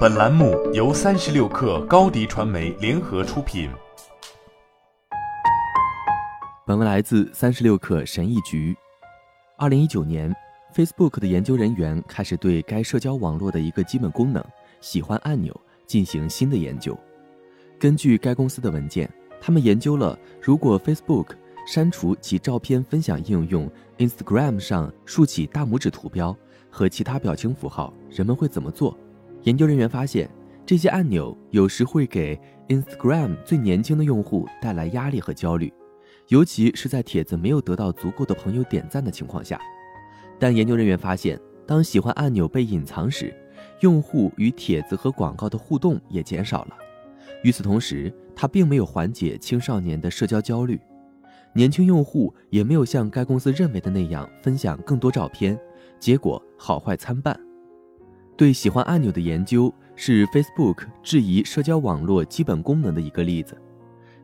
本栏目由三十六氪高低传媒联合出品。本文来自三十六氪神译局。二零一九年，Facebook 的研究人员开始对该社交网络的一个基本功能——喜欢按钮进行新的研究。根据该公司的文件，他们研究了如果 Facebook 删除其照片分享应用 Instagram 上竖起大拇指图标。和其他表情符号，人们会怎么做？研究人员发现，这些按钮有时会给 Instagram 最年轻的用户带来压力和焦虑，尤其是在帖子没有得到足够的朋友点赞的情况下。但研究人员发现，当喜欢按钮被隐藏时，用户与帖子和广告的互动也减少了。与此同时，它并没有缓解青少年的社交焦虑，年轻用户也没有像该公司认为的那样分享更多照片。结果好坏参半。对喜欢按钮的研究是 Facebook 质疑社交网络基本功能的一个例子。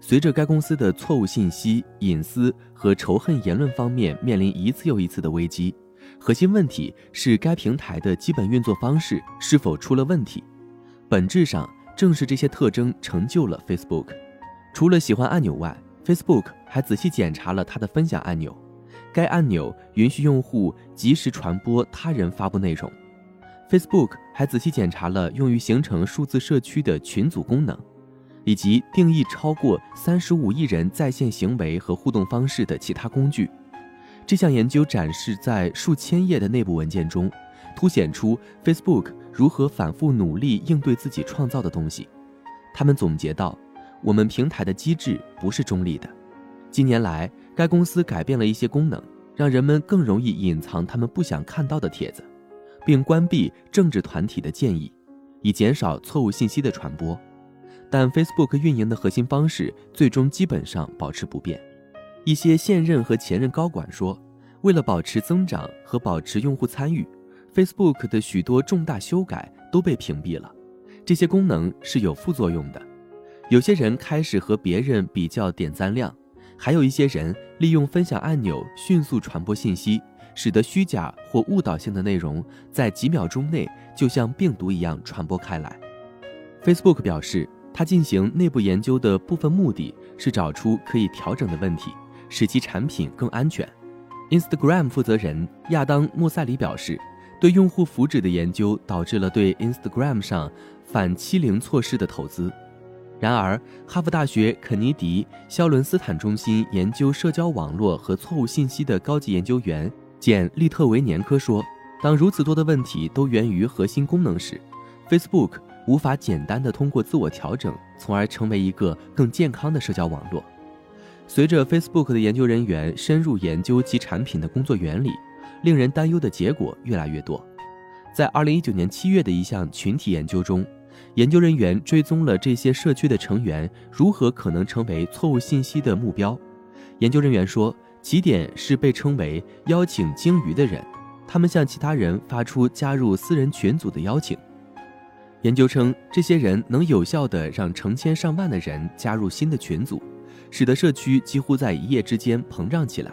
随着该公司的错误信息、隐私和仇恨言论方面面临一次又一次的危机，核心问题是该平台的基本运作方式是否出了问题。本质上，正是这些特征成就了 Facebook。除了喜欢按钮外，Facebook 还仔细检查了它的分享按钮。该按钮允许用户及时传播他人发布内容。Facebook 还仔细检查了用于形成数字社区的群组功能，以及定义超过三十五亿人在线行为和互动方式的其他工具。这项研究展示在数千页的内部文件中，凸显出 Facebook 如何反复努力应对自己创造的东西。他们总结到：“我们平台的机制不是中立的。”近年来，该公司改变了一些功能，让人们更容易隐藏他们不想看到的帖子，并关闭政治团体的建议，以减少错误信息的传播。但 Facebook 运营的核心方式最终基本上保持不变。一些现任和前任高管说，为了保持增长和保持用户参与，Facebook 的许多重大修改都被屏蔽了。这些功能是有副作用的，有些人开始和别人比较点赞量。还有一些人利用分享按钮迅速传播信息，使得虚假或误导性的内容在几秒钟内就像病毒一样传播开来。Facebook 表示，它进行内部研究的部分目的是找出可以调整的问题，使其产品更安全。Instagram 负责人亚当·莫塞里表示，对用户福祉的研究导致了对 Instagram 上反欺凌措施的投资。然而，哈佛大学肯尼迪肖伦斯坦中心研究社交网络和错误信息的高级研究员简·利特维年科说：“当如此多的问题都源于核心功能时，Facebook 无法简单的通过自我调整，从而成为一个更健康的社交网络。”随着 Facebook 的研究人员深入研究其产品的工作原理，令人担忧的结果越来越多。在2019年7月的一项群体研究中，研究人员追踪了这些社区的成员如何可能成为错误信息的目标。研究人员说，起点是被称为“邀请鲸鱼”的人，他们向其他人发出加入私人群组的邀请。研究称，这些人能有效地让成千上万的人加入新的群组，使得社区几乎在一夜之间膨胀起来。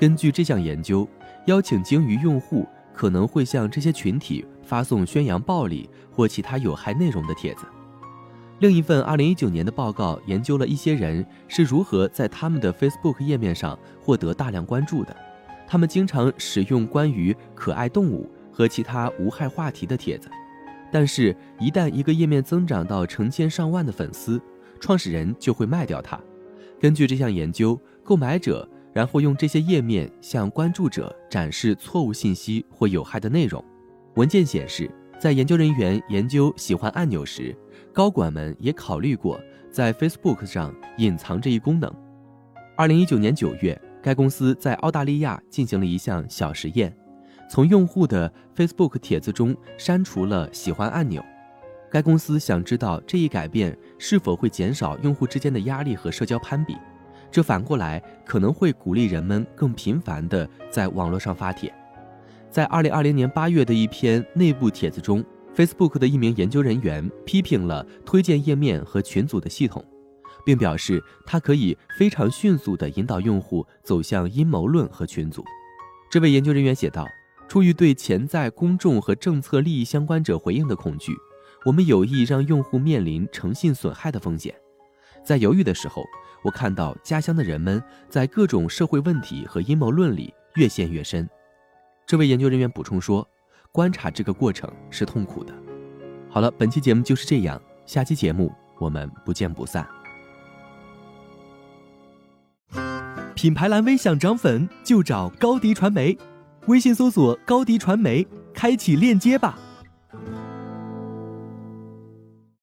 根据这项研究，邀请鲸鱼用户可能会向这些群体。发送宣扬暴力或其他有害内容的帖子。另一份2019年的报告研究了一些人是如何在他们的 Facebook 页面上获得大量关注的。他们经常使用关于可爱动物和其他无害话题的帖子，但是，一旦一个页面增长到成千上万的粉丝，创始人就会卖掉它。根据这项研究，购买者然后用这些页面向关注者展示错误信息或有害的内容。文件显示，在研究人员研究喜欢按钮时，高管们也考虑过在 Facebook 上隐藏这一功能。二零一九年九月，该公司在澳大利亚进行了一项小实验，从用户的 Facebook 帖子中删除了喜欢按钮。该公司想知道这一改变是否会减少用户之间的压力和社交攀比，这反过来可能会鼓励人们更频繁地在网络上发帖。在二零二零年八月的一篇内部帖子中，Facebook 的一名研究人员批评了推荐页面和群组的系统，并表示它可以非常迅速地引导用户走向阴谋论和群组。这位研究人员写道：“出于对潜在公众和政策利益相关者回应的恐惧，我们有意让用户面临诚信损害的风险。在犹豫的时候，我看到家乡的人们在各种社会问题和阴谋论里越陷越深。这位研究人员补充说：“观察这个过程是痛苦的。”好了，本期节目就是这样，下期节目我们不见不散。品牌蓝 V 想涨粉就找高迪传媒，微信搜索高迪传媒，开启链接吧。